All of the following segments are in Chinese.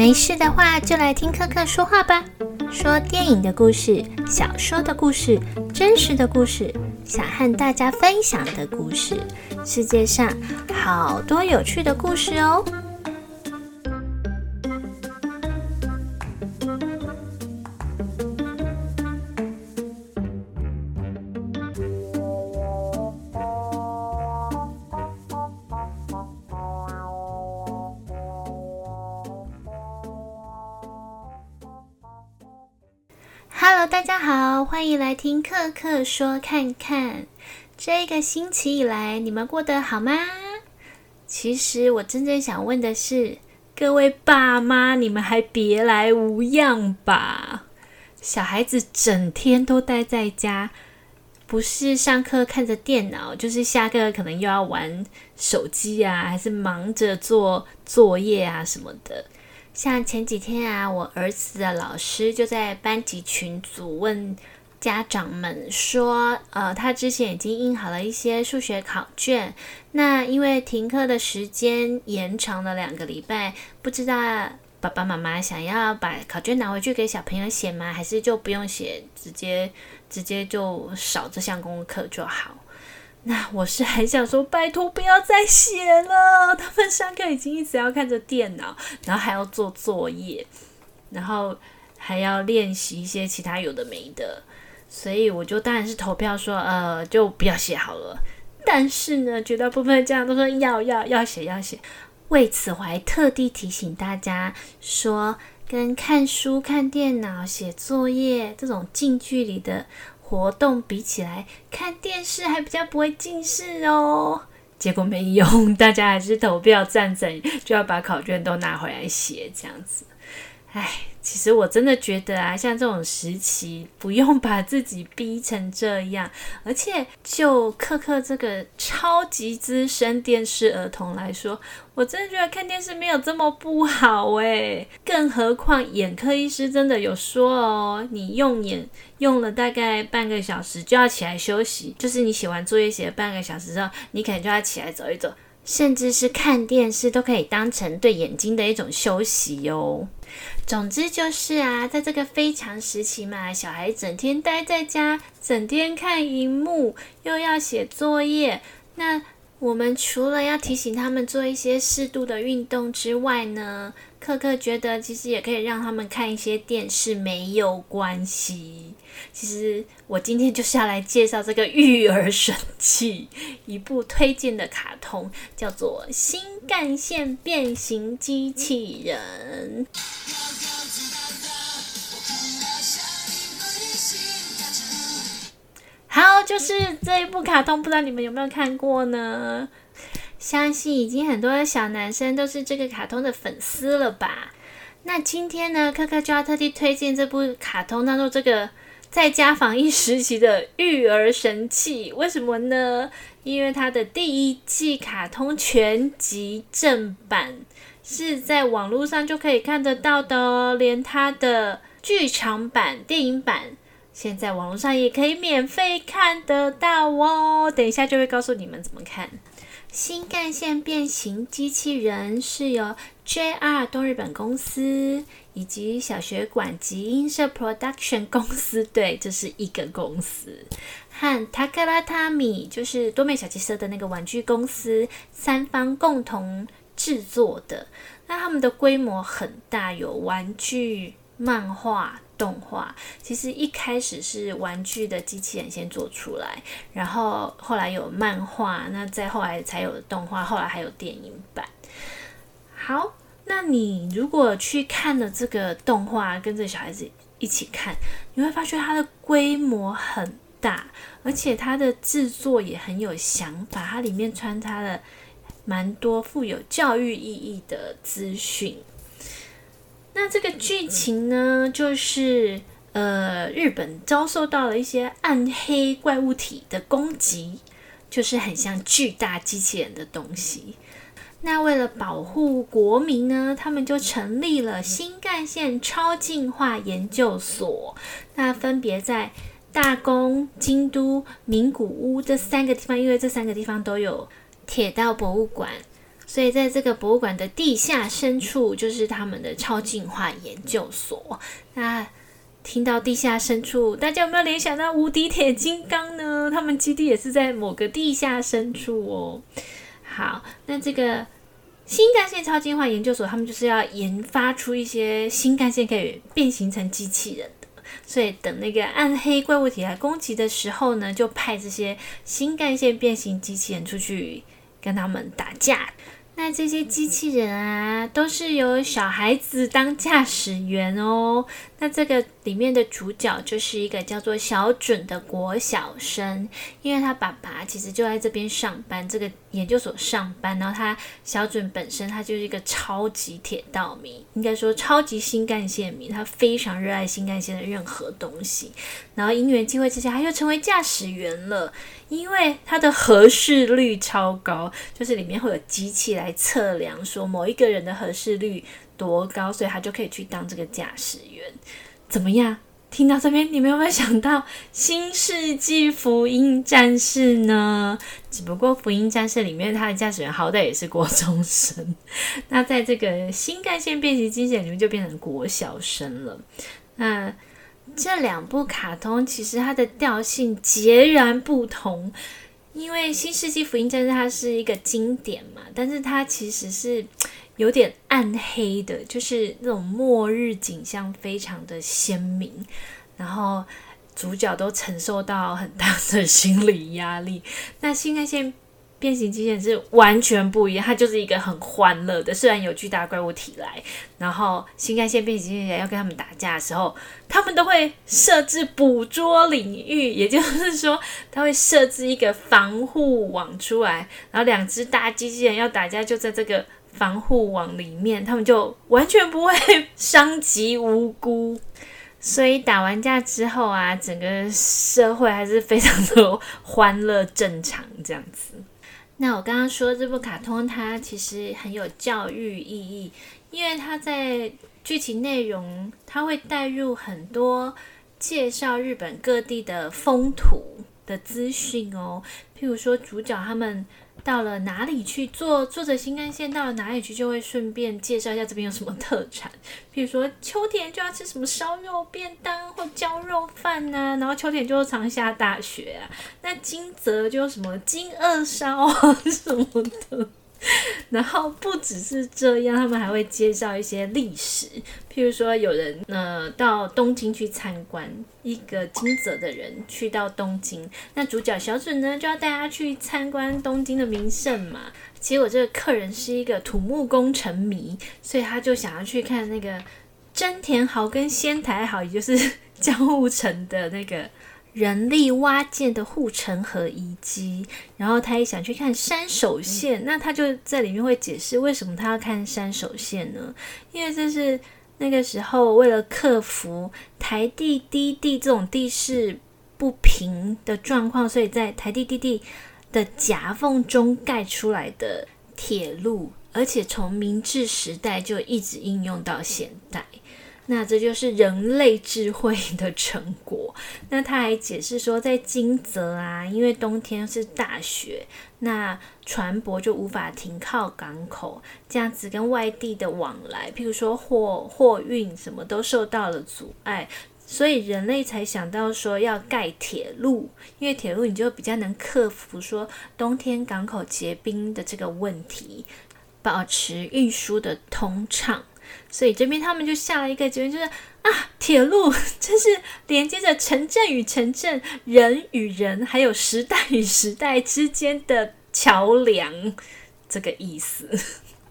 没事的话，就来听克克说话吧。说电影的故事、小说的故事、真实的故事，想和大家分享的故事。世界上好多有趣的故事哦。Hello，大家好，欢迎来听克克说看看。这个星期以来，你们过得好吗？其实我真正想问的是，各位爸妈，你们还别来无恙吧？小孩子整天都待在家，不是上课看着电脑，就是下课可能又要玩手机啊，还是忙着做作业啊什么的。像前几天啊，我儿子的老师就在班级群组问家长们说，呃，他之前已经印好了一些数学考卷，那因为停课的时间延长了两个礼拜，不知道爸爸妈妈想要把考卷拿回去给小朋友写吗？还是就不用写，直接直接就少这项功课就好？那我是很想说，拜托不要再写了。他们上课已经一直要看着电脑，然后还要做作业，然后还要练习一些其他有的没的，所以我就当然是投票说，呃，就不要写好了。但是呢，绝大部分家长都说要要要写要写。为此，我还特地提醒大家说，跟看书、看电脑、写作业这种近距离的。活动比起来，看电视还比较不会近视哦。结果没用，大家还是投票赞成，就要把考卷都拿回来写，这样子。唉。其实我真的觉得啊，像这种时期，不用把自己逼成这样。而且就克克这个超级资深电视儿童来说，我真的觉得看电视没有这么不好诶。更何况眼科医师真的有说哦，你用眼用了大概半个小时就要起来休息，就是你写完作业写了半个小时之后，你可能就要起来走一走。甚至是看电视都可以当成对眼睛的一种休息哟。总之就是啊，在这个非常时期嘛，小孩整天待在家，整天看荧幕，又要写作业，那我们除了要提醒他们做一些适度的运动之外呢？克克觉得，其实也可以让他们看一些电视，没有关系。其实我今天就是要来介绍这个育儿神器，一部推荐的卡通，叫做《新干线变形机器人》。好，就是这一部卡通，不知道你们有没有看过呢？相信已经很多小男生都是这个卡通的粉丝了吧？那今天呢，科科就要特地推荐这部卡通当做这个在家防疫时期的育儿神器。为什么呢？因为它的第一季卡通全集正版是在网络上就可以看得到的哦，连它的剧场版、电影版现在网络上也可以免费看得到哦。等一下就会告诉你们怎么看。新干线变形机器人是由 JR 东日本公司以及小学馆集英社 Production 公司，对，这是一个公司，和 Takara Tami 就是多美小汽车的那个玩具公司三方共同制作的。那他们的规模很大，有玩具、漫画。动画其实一开始是玩具的机器人先做出来，然后后来有漫画，那再后来才有动画，后来还有电影版。好，那你如果去看了这个动画，跟着小孩子一起看，你会发觉它的规模很大，而且它的制作也很有想法，它里面穿插了蛮多富有教育意义的资讯。那这个剧情呢，就是呃，日本遭受到了一些暗黑怪物体的攻击，就是很像巨大机器人的东西。那为了保护国民呢，他们就成立了新干线超进化研究所。那分别在大宫、京都、名古屋这三个地方，因为这三个地方都有铁道博物馆。所以在这个博物馆的地下深处，就是他们的超进化研究所。那听到地下深处，大家有没有联想到无敌铁金刚呢？他们基地也是在某个地下深处哦。好，那这个新干线超进化研究所，他们就是要研发出一些新干线可以变形成机器人的。所以等那个暗黑怪物体来攻击的时候呢，就派这些新干线变形机器人出去跟他们打架。那这些机器人啊，都是由小孩子当驾驶员哦。那这个里面的主角就是一个叫做小准的国小生，因为他爸爸其实就在这边上班，这个研究所上班。然后他小准本身他就是一个超级铁道迷，应该说超级新干线迷，他非常热爱新干线的任何东西。然后因缘机会之下，他又成为驾驶员了。因为它的合适率超高，就是里面会有机器来测量说某一个人的合适率多高，所以他就可以去当这个驾驶员。怎么样？听到这边，你们有没有想到《新世纪福音战士》呢？只不过《福音战士》里面他的驾驶员好歹也是国中生，那在这个新干线变形机器人里面就变成国小生了。那这两部卡通其实它的调性截然不同，因为《新世纪福音战士》它是一个经典嘛，但是它其实是有点暗黑的，就是那种末日景象非常的鲜明，然后主角都承受到很大的心理压力。那新干线。变形机器人是完全不一样，它就是一个很欢乐的。虽然有巨大怪物体来，然后新干线变形机器人要跟他们打架的时候，他们都会设置捕捉领域，也就是说，他会设置一个防护网出来，然后两只大机器人要打架就在这个防护网里面，他们就完全不会 伤及无辜。所以打完架之后啊，整个社会还是非常的欢乐正常这样子。那我刚刚说这部卡通，它其实很有教育意义，因为它在剧情内容，它会带入很多介绍日本各地的风土的资讯哦，譬如说主角他们。到了哪里去坐坐着新干线到了哪里去，就会顺便介绍一下这边有什么特产。比如说秋田就要吃什么烧肉便当或焦肉饭呐，然后秋田就常下大雪啊。那金泽就什么金二烧啊 什么的。然后不只是这样，他们还会介绍一些历史，譬如说有人呃到东京去参观，一个金泽的人去到东京，那主角小准呢就要带他去参观东京的名胜嘛。结果这个客人是一个土木工程迷，所以他就想要去看那个真田豪跟仙台豪，也就是 江户城的那个。人力挖建的护城河遗迹，然后他也想去看山手线，那他就在里面会解释为什么他要看山手线呢？因为这是那个时候为了克服台地低地这种地势不平的状况，所以在台地低地的夹缝中盖出来的铁路，而且从明治时代就一直应用到现代。那这就是人类智慧的成果。那他还解释说，在金泽啊，因为冬天是大雪，那船舶就无法停靠港口，这样子跟外地的往来，譬如说货货运什么都受到了阻碍，所以人类才想到说要盖铁路，因为铁路你就比较能克服说冬天港口结冰的这个问题，保持运输的通畅。所以这边他们就下了一个结论，就是啊，铁路 真是连接着城镇与城镇、人与人，还有时代与时代之间的桥梁，这个意思。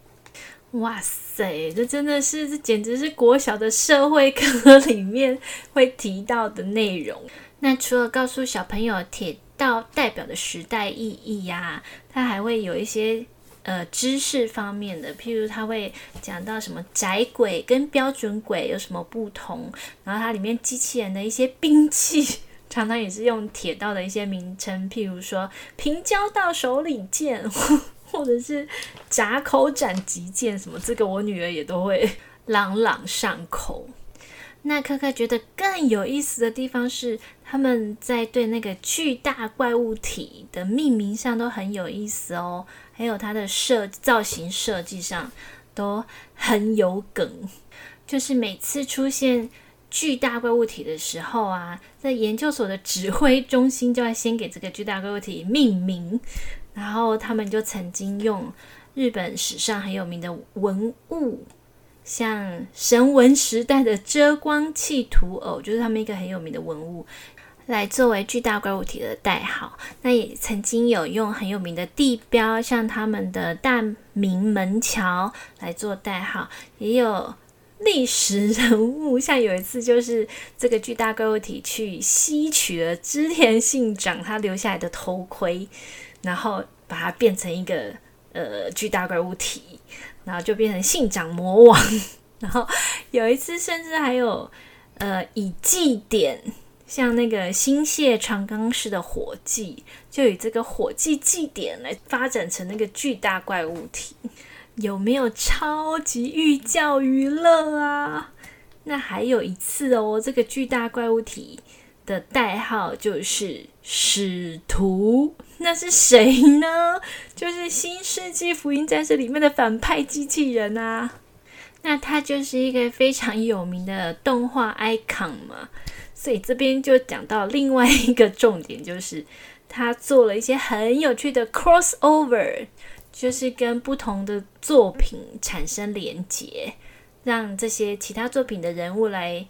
哇塞，这真的是，这简直是国小的社会课里面会提到的内容。那除了告诉小朋友铁道代表的时代意义呀，它还会有一些。呃，知识方面的，譬如他会讲到什么窄轨跟标准轨有什么不同，然后它里面机器人的一些兵器，常常也是用铁道的一些名称，譬如说平交道手里剑，或者是闸口斩击剑什么，这个我女儿也都会朗朗上口。那科科觉得更有意思的地方是，他们在对那个巨大怪物体的命名上都很有意思哦，还有它的设造型设计上都很有梗。就是每次出现巨大怪物体的时候啊，在研究所的指挥中心就要先给这个巨大怪物体命名，然后他们就曾经用日本史上很有名的文物。像神文时代的遮光器土偶，就是他们一个很有名的文物，来作为巨大怪物体的代号。那也曾经有用很有名的地标，像他们的大明门桥来做代号，也有历史人物，像有一次就是这个巨大怪物体去吸取了织田信长他留下来的头盔，然后把它变成一个呃巨大怪物体。然后就变成信长魔王，然后有一次甚至还有，呃，以祭典，像那个新泻长冈市的火祭，就以这个火祭祭典来发展成那个巨大怪物体，有没有超级寓教于乐啊？那还有一次哦，这个巨大怪物体的代号就是使徒。那是谁呢？就是《新世纪福音战士》里面的反派机器人啊。那他就是一个非常有名的动画 icon 嘛。所以这边就讲到另外一个重点，就是他做了一些很有趣的 crossover，就是跟不同的作品产生连结，让这些其他作品的人物来。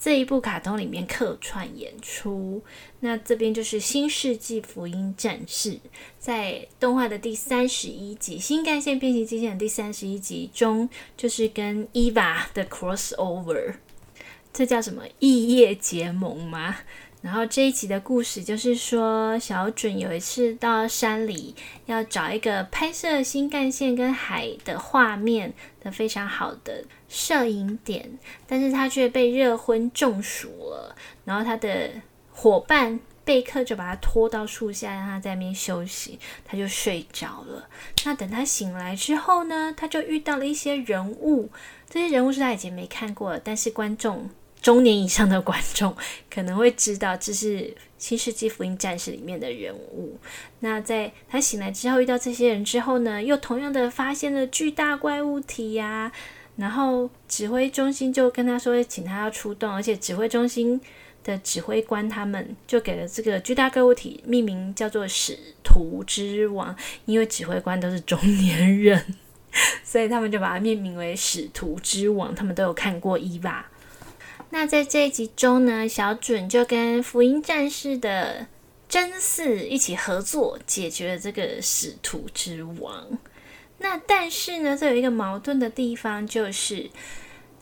这一部卡通里面客串演出，那这边就是《新世纪福音战士》在动画的第三十一集《新干线变形机器人》第三十一集中，就是跟 Eva 的 crossover，这叫什么？异业结盟吗？然后这一集的故事就是说，小准有一次到山里要找一个拍摄新干线跟海的画面的非常好的摄影点，但是他却被热昏中暑了。然后他的伙伴贝克就把他拖到树下，让他在那边休息，他就睡着了。那等他醒来之后呢，他就遇到了一些人物，这些人物是他以前没看过，但是观众。中年以上的观众 可能会知道，这是《新世纪福音战士》里面的人物。那在他醒来之后，遇到这些人之后呢，又同样的发现了巨大怪物体呀。然后指挥中心就跟他说，请他要出动，而且指挥中心的指挥官他们就给了这个巨大怪物体命名叫做“使徒之王”，因为指挥官都是中年人，所以他们就把它命名为“使徒之王”。他们都有看过伊娃。那在这一集中呢，小准就跟福音战士的真嗣一起合作，解决了这个使徒之王。那但是呢，这有一个矛盾的地方，就是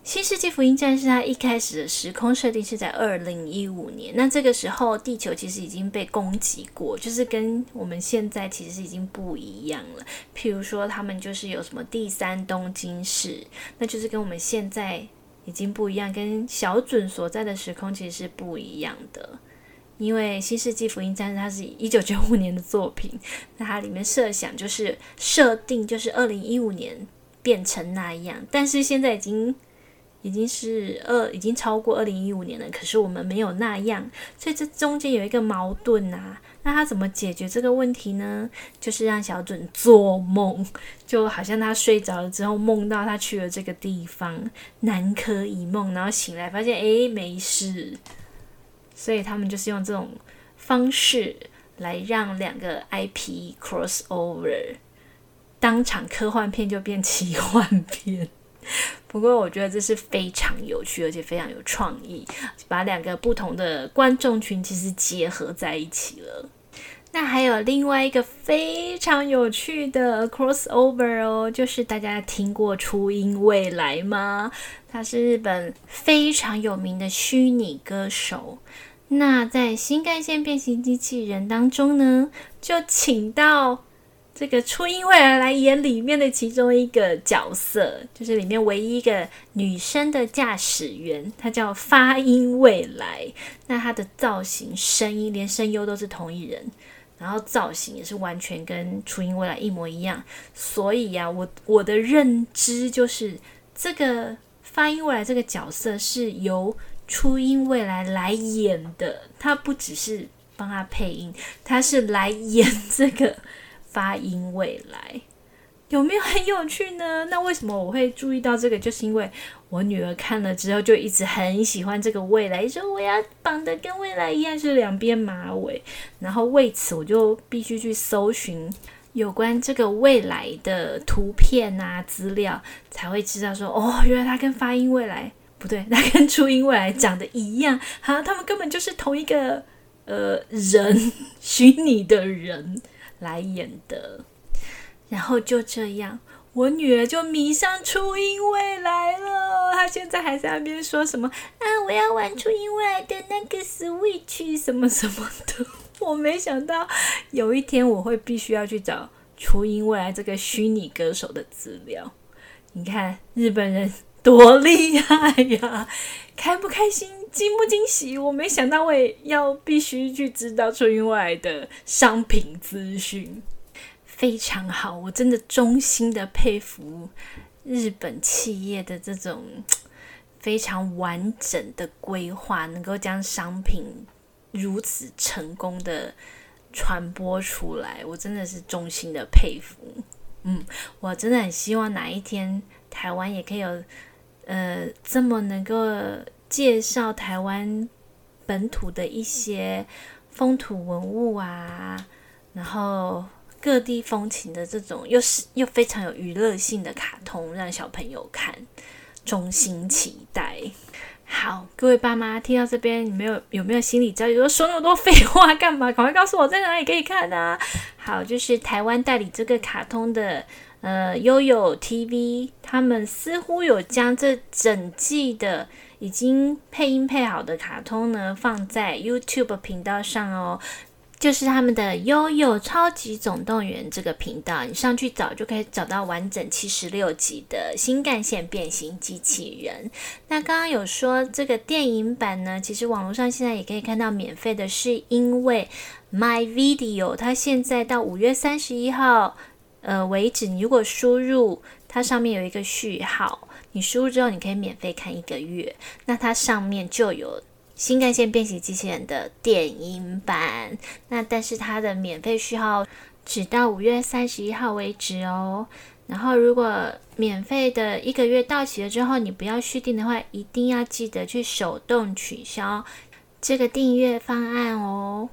新世纪福音战士它一开始的时空设定是在二零一五年，那这个时候地球其实已经被攻击过，就是跟我们现在其实已经不一样了。譬如说，他们就是有什么第三东京市，那就是跟我们现在。已经不一样，跟小准所在的时空其实是不一样的。因为《新世纪福音战士》它是一九九五年的作品，那它里面设想就是设定就是二零一五年变成那样，但是现在已经已经是二已经超过二零一五年了，可是我们没有那样，所以这中间有一个矛盾啊。那他怎么解决这个问题呢？就是让小准做梦，就好像他睡着了之后梦到他去了这个地方，南柯一梦，然后醒来发现诶没事，所以他们就是用这种方式来让两个 IP cross over，当场科幻片就变奇幻片。不过我觉得这是非常有趣，而且非常有创意，把两个不同的观众群其实结合在一起了。那还有另外一个非常有趣的 crossover 哦，就是大家听过初音未来吗？他是日本非常有名的虚拟歌手。那在新干线变形机器人当中呢，就请到这个初音未来来演里面的其中一个角色，就是里面唯一一个女生的驾驶员，她叫发音未来。那她的造型、声音，连声优都是同一人。然后造型也是完全跟初音未来一模一样，所以呀，我我的认知就是这个发音未来这个角色是由初音未来来演的，他不只是帮他配音，他是来演这个发音未来，有没有很有趣呢？那为什么我会注意到这个？就是因为我女儿看了之后就一直很喜欢这个未来，说我要绑的跟未来一样，是两边马尾，然后为此我就必须去搜寻有关这个未来的图片啊资料，才会知道说哦，原来它跟发音未来。不对，他跟初音未来长得一样，好，他们根本就是同一个呃人，虚拟的人来演的。然后就这样，我女儿就迷上初音未来了。她现在还在那边说什么啊，我要玩初音未来的那个 Switch 什么什么的。我没想到有一天我会必须要去找初音未来这个虚拟歌手的资料。你看日本人。多厉害呀！开不开心，惊不惊喜？我没想到我要必须去知道春运外的商品资讯，非常好。我真的衷心的佩服日本企业的这种非常完整的规划，能够将商品如此成功的传播出来，我真的是衷心的佩服。嗯，我真的很希望哪一天台湾也可以有。呃，这么能够介绍台湾本土的一些风土文物啊，然后各地风情的这种，又是又非常有娱乐性的卡通，让小朋友看，衷心期待。好，各位爸妈听到这边，你们有有没有心理焦虑？说说那么多废话干嘛？赶快告诉我在哪里可以看啊！好，就是台湾代理这个卡通的。呃，悠悠 TV 他们似乎有将这整季的已经配音配好的卡通呢放在 YouTube 频道上哦，就是他们的悠悠超级总动员这个频道，你上去找就可以找到完整七十六集的新干线变形机器人。那刚刚有说这个电影版呢，其实网络上现在也可以看到免费的，是因为 My Video 它现在到五月三十一号。呃，为止，你如果输入它上面有一个序号，你输入之后，你可以免费看一个月。那它上面就有新干线变形机器人的电影版。那但是它的免费序号只到五月三十一号为止哦。然后如果免费的一个月到期了之后，你不要续订的话，一定要记得去手动取消这个订阅方案哦。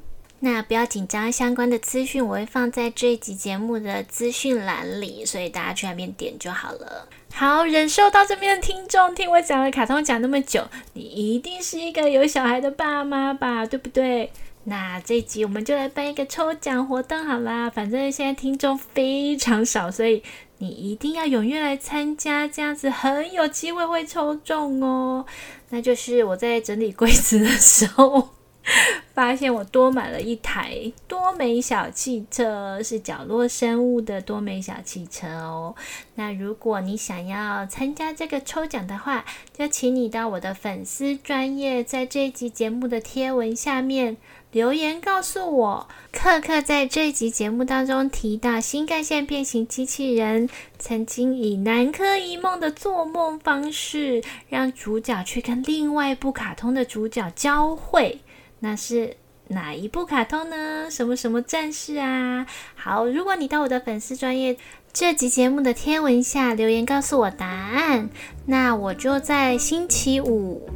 那不要紧张，相关的资讯我会放在这一集节目的资讯栏里，所以大家去那边点就好了。好，忍受到这边的听众听我讲了卡通讲那么久，你一定是一个有小孩的爸妈吧，对不对？那这一集我们就来办一个抽奖活动好啦，反正现在听众非常少，所以你一定要踊跃来参加，这样子很有机会会抽中哦。那就是我在整理柜子的时候。发现我多买了一台多美小汽车，是角落生物的多美小汽车哦。那如果你想要参加这个抽奖的话，就请你到我的粉丝专业，在这一集节目的贴文下面留言告诉我，克克在这一集节目当中提到新干线变形机器人曾经以南柯一梦的做梦方式，让主角去跟另外一部卡通的主角交汇。那是哪一部卡通呢？什么什么战士啊？好，如果你到我的粉丝专业这集节目的天文下留言告诉我答案，那我就在星期五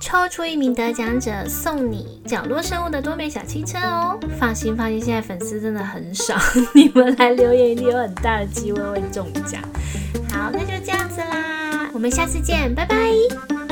抽出一名得奖者，送你角落生物的多美小汽车哦。放心，放心，现在粉丝真的很少，你们来留言一定有很大的机会会中奖。好，那就这样子啦，我们下次见，拜拜。